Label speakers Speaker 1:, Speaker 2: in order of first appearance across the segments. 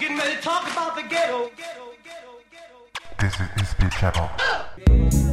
Speaker 1: Getting ready to talk about the ghetto.
Speaker 2: This is Beat
Speaker 3: Chapel.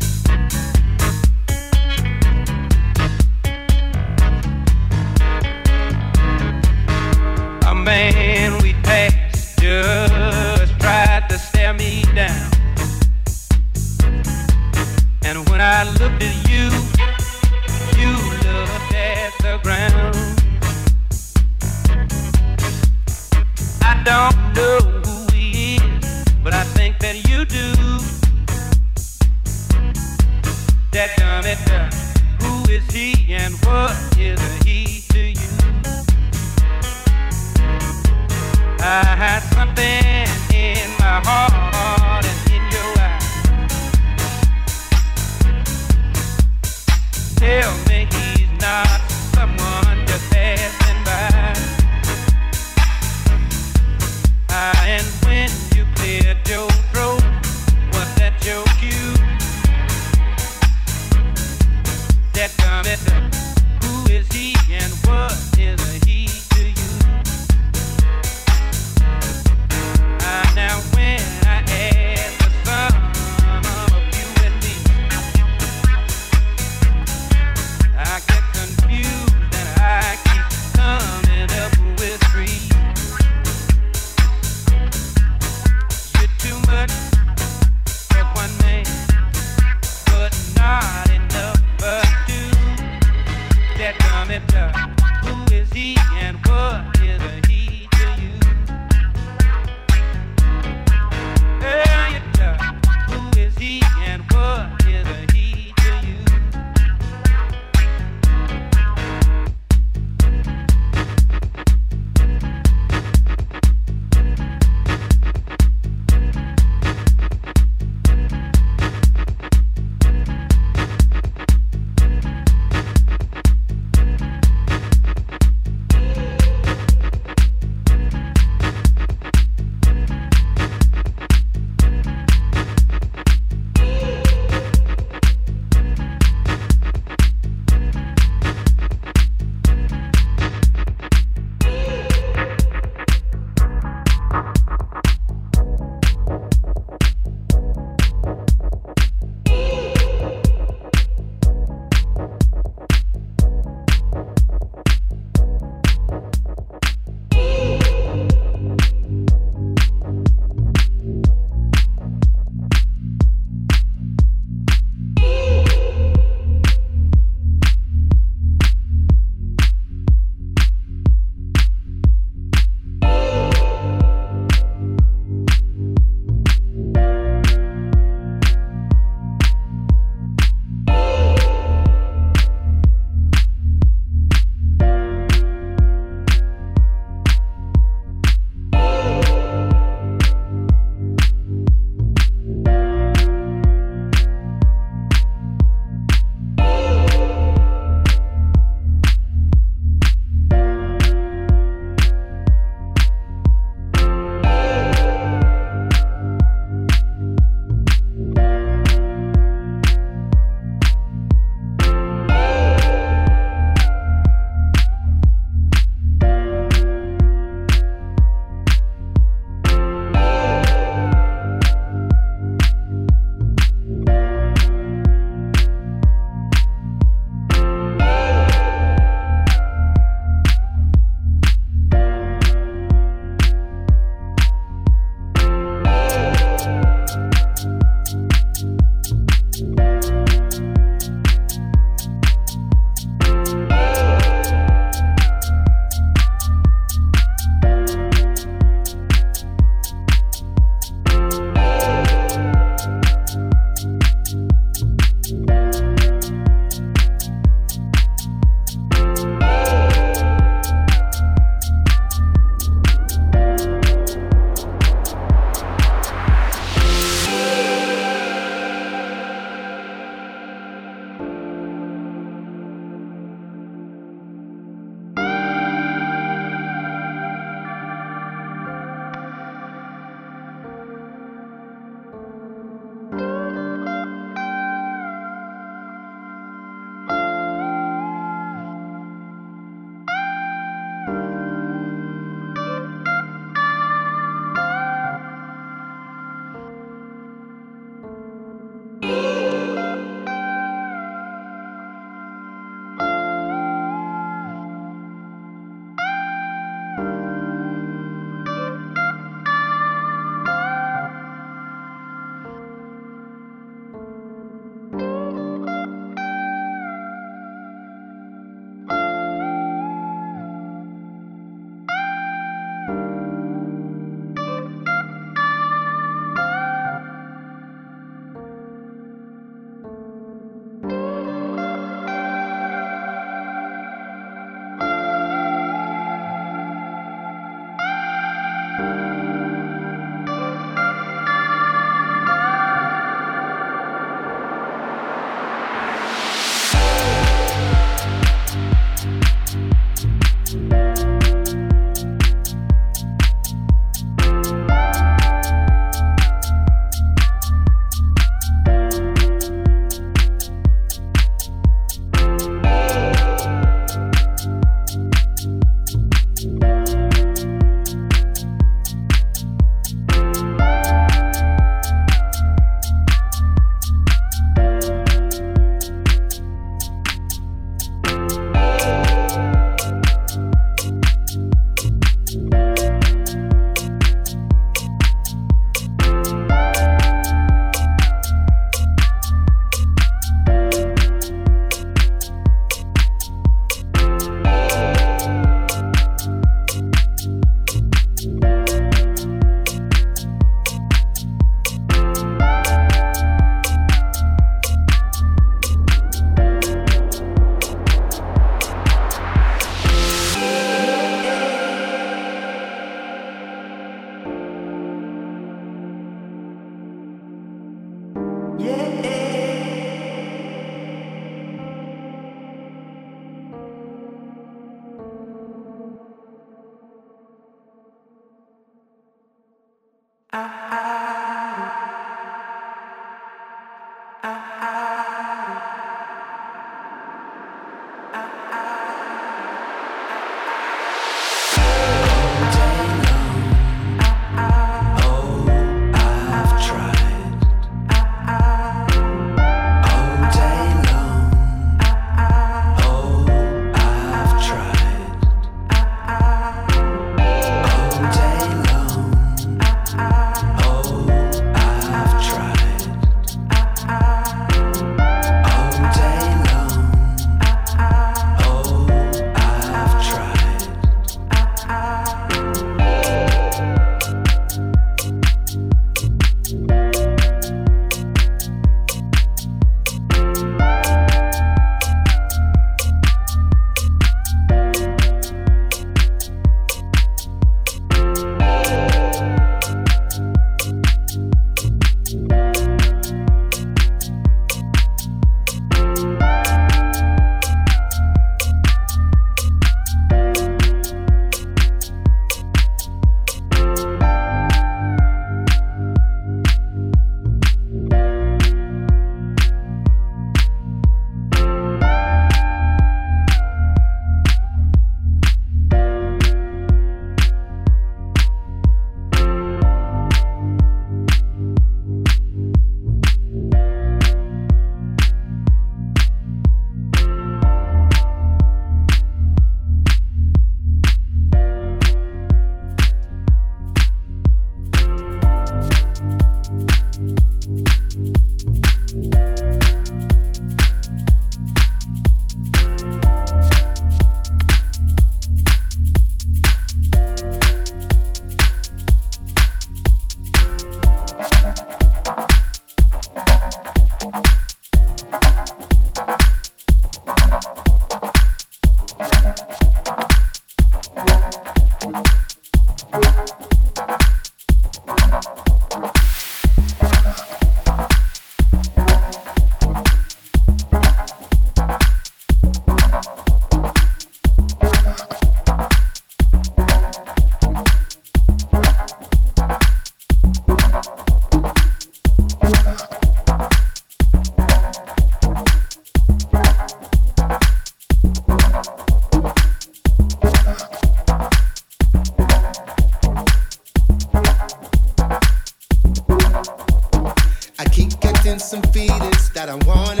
Speaker 3: some fetus that I want.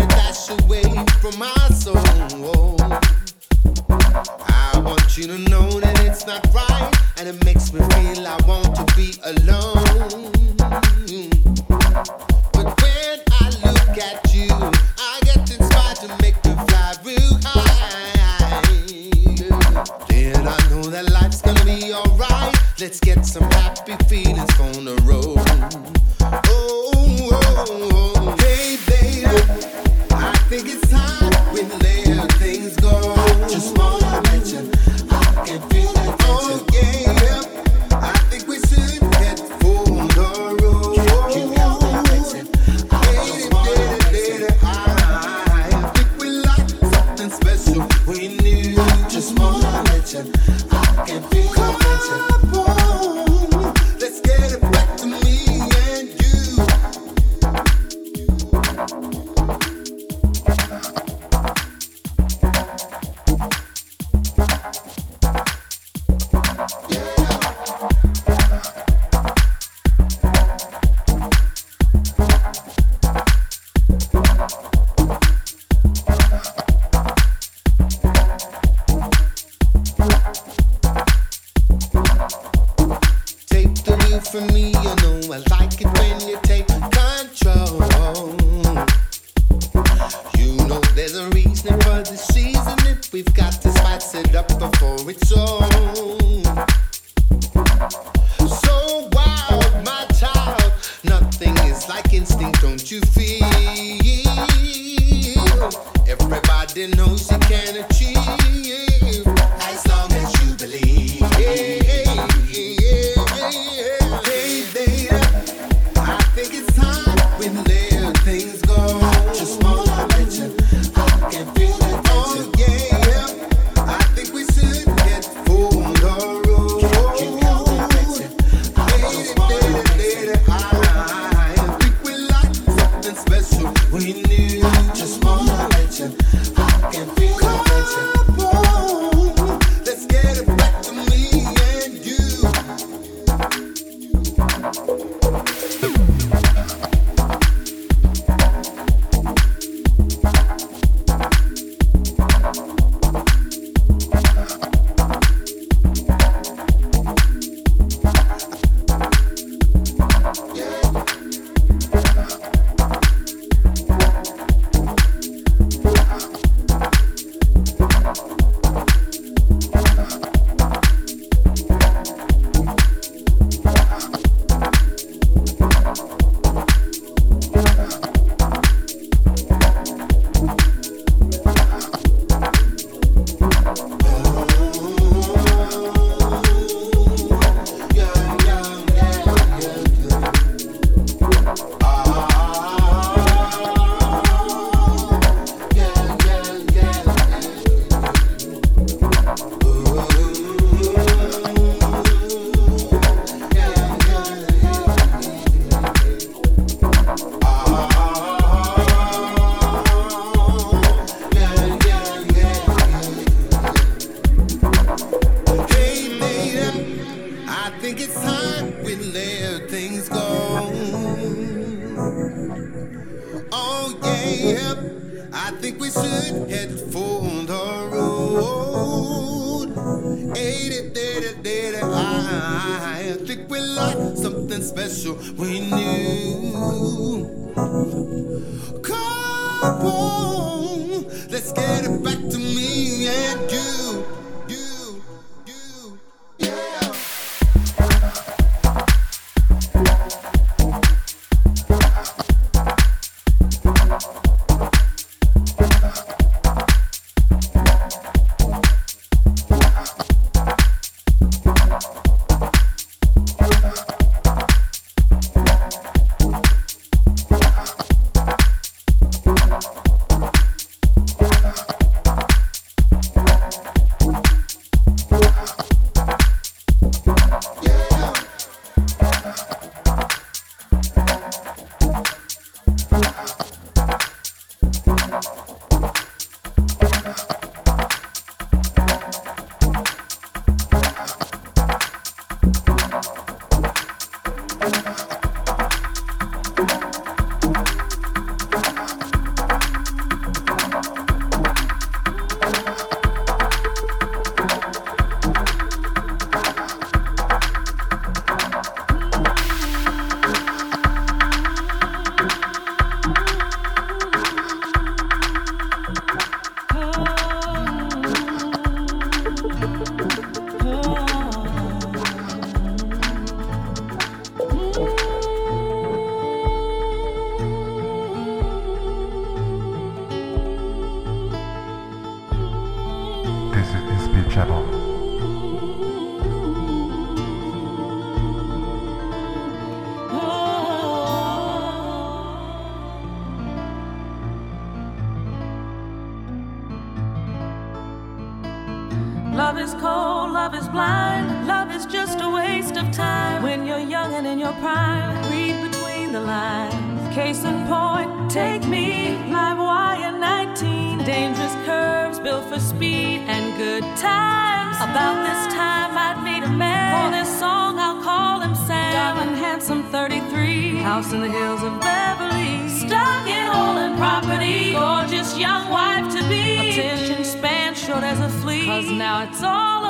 Speaker 3: I think we should head for the road. Eighty, data, data, I think we like something special we knew. Come on, let's get it back to me and you.
Speaker 4: Love is cold, love is blind, love is just a waste of time. When you're young and in your prime, read between the lines. Case in point, take me, live wire 19. Dangerous curves built for speed and good times. About this time, I'd meet a man. For this song, I'll call him Sam. Dark and handsome 33, house in the hills of Beverly. Stuck in all Holland property, gorgeous young wife to be. Attention short as a flea. Cause now it's all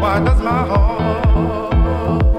Speaker 4: Why
Speaker 5: does my heart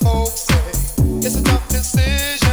Speaker 5: folks say it's a tough decision.